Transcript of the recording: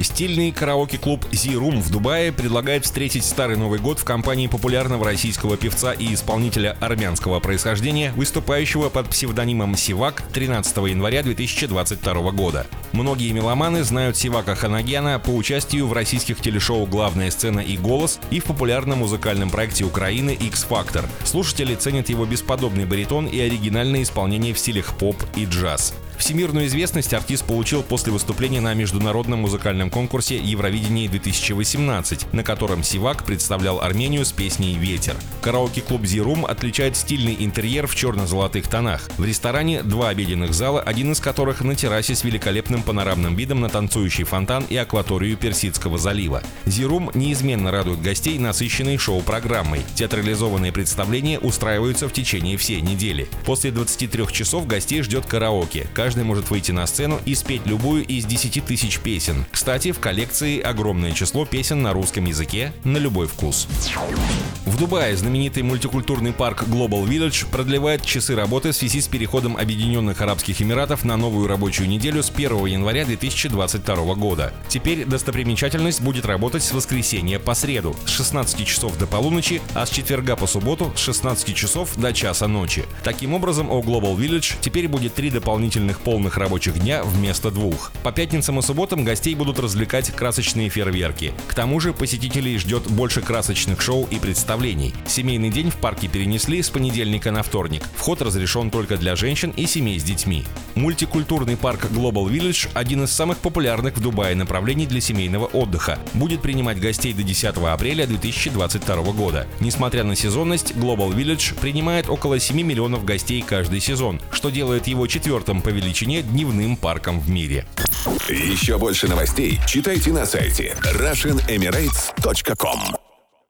Стильный караоке-клуб Z-Room в Дубае предлагает встретить Старый Новый год в компании популярного российского певца и исполнителя армянского происхождения, выступающего под псевдонимом Сивак 13 января 2022 года. Многие меломаны знают Сивака Ханагяна по участию в российских телешоу «Главная сцена» и «Голос» и в популярном музыкальном проекте Украины X-Factor. Слушатели ценят его бесподобный баритон и оригинальное исполнение в стилях поп и джаз. Всемирную известность артист получил после выступления на международном музыкальном конкурсе Евровидение 2018, на котором Сивак представлял Армению с песней «Ветер». Караоке-клуб «Зирум» отличает стильный интерьер в черно-золотых тонах. В ресторане два обеденных зала, один из которых на террасе с великолепным панорамным видом на танцующий фонтан и акваторию Персидского залива. «Зирум» неизменно радует гостей насыщенной шоу-программой. Театрализованные представления устраиваются в течение всей недели. После 23 часов гостей ждет караоке каждый может выйти на сцену и спеть любую из 10 тысяч песен. Кстати, в коллекции огромное число песен на русском языке на любой вкус. В Дубае знаменитый мультикультурный парк Global Village продлевает часы работы в связи с переходом Объединенных Арабских Эмиратов на новую рабочую неделю с 1 января 2022 года. Теперь достопримечательность будет работать с воскресенья по среду с 16 часов до полуночи, а с четверга по субботу с 16 часов до часа ночи. Таким образом, у Global Village теперь будет три дополнительных длительных полных рабочих дня вместо двух. По пятницам и субботам гостей будут развлекать красочные фейерверки. К тому же посетителей ждет больше красочных шоу и представлений. Семейный день в парке перенесли с понедельника на вторник. Вход разрешен только для женщин и семей с детьми. Мультикультурный парк Global Village – один из самых популярных в Дубае направлений для семейного отдыха. Будет принимать гостей до 10 апреля 2022 года. Несмотря на сезонность, Global Village принимает около 7 миллионов гостей каждый сезон, что делает его четвертым по величине дневным парком в мире. Еще больше новостей читайте на сайте RussianEmirates.com